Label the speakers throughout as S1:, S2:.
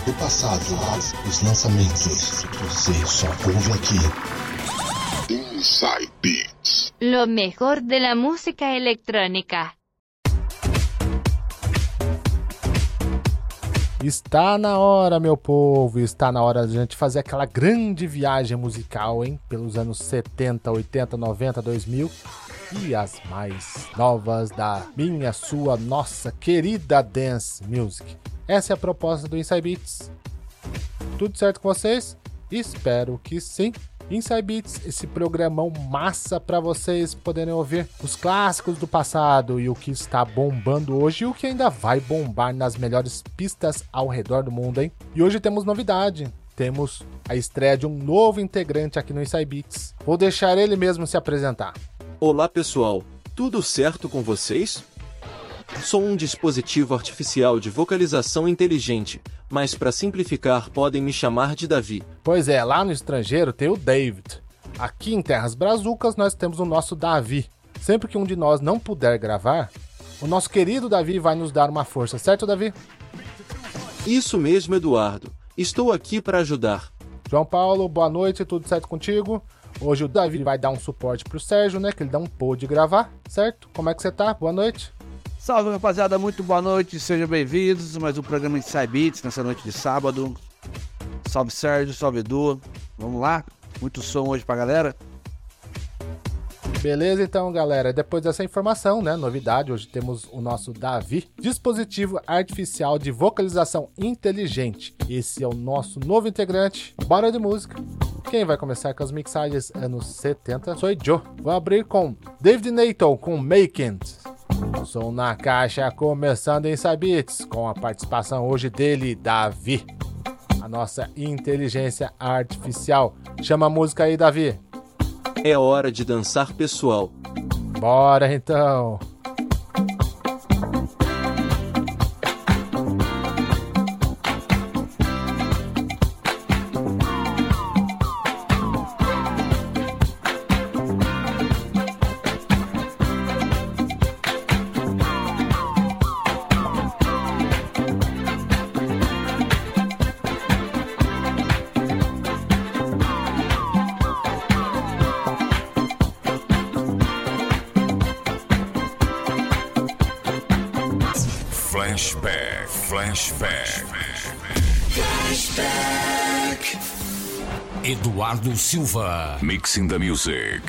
S1: clássicos do passado, os lançamentos. Você só ouve aqui. Inside Beats.
S2: Lo mejor de la música electrónica.
S3: Está na hora, meu povo, está na hora de a gente fazer aquela grande viagem musical, hein? Pelos anos 70, 80, 90, 2000 e as mais novas da minha, sua, nossa querida dance music. Essa é a proposta do Inside Beats. Tudo certo com vocês? Espero que sim. Inside Beats, esse programão massa para vocês poderem ouvir os clássicos do passado e o que está bombando hoje e o que ainda vai bombar nas melhores pistas ao redor do mundo, hein? E hoje temos novidade. Temos a estreia de um novo integrante aqui no Inside Beats. Vou deixar ele mesmo se apresentar.
S4: Olá pessoal, tudo certo com vocês? Sou um dispositivo artificial de vocalização inteligente, mas para simplificar podem me chamar de Davi.
S3: Pois é, lá no estrangeiro tem o David. Aqui em Terras Brazucas nós temos o nosso Davi. Sempre que um de nós não puder gravar, o nosso querido Davi vai nos dar uma força, certo, Davi?
S4: Isso mesmo, Eduardo. Estou aqui para ajudar.
S3: João Paulo, boa noite, tudo certo contigo? Hoje o Davi vai dar um suporte pro Sérgio, né? Que ele não pôde gravar, certo? Como é que você tá? Boa noite.
S5: Salve rapaziada, muito boa noite, sejam bem-vindos mais um programa Inside Beats nessa noite de sábado. Salve Sérgio, salve Edu, vamos lá? Muito som hoje pra galera.
S3: Beleza, então, galera. Depois dessa informação, né? Novidade, hoje temos o nosso Davi, dispositivo artificial de vocalização inteligente. Esse é o nosso novo integrante. Bora de música. Quem vai começar com as mixagens anos 70 sou Joe. Vou abrir com David Nato com Making. Som na caixa começando em Sabits, com a participação hoje dele, Davi. A nossa inteligência artificial. Chama a música aí, Davi.
S4: É hora de dançar pessoal.
S3: Bora então.
S6: Flashback, flashback. Eduardo Silva. Mixing the music.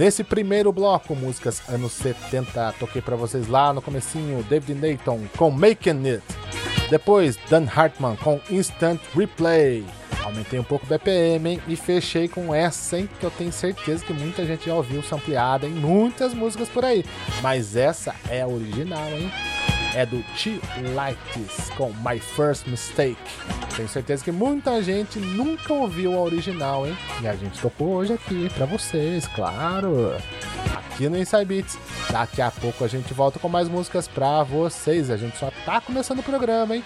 S3: Nesse primeiro bloco, músicas anos 70, toquei pra vocês lá no comecinho, David Nathan com Making It. Depois, Dan Hartman com Instant Replay. Aumentei um pouco o BPM, hein? E fechei com essa, hein? Que eu tenho certeza que muita gente já ouviu sampleada em muitas músicas por aí. Mas essa é a original, hein? É do T. Lights com My First Mistake. Tenho certeza que muita gente nunca ouviu a original, hein? E a gente tocou hoje aqui pra vocês, claro. Aqui no Inside Beats. Daqui a pouco a gente volta com mais músicas pra vocês. A gente só tá começando o programa, hein?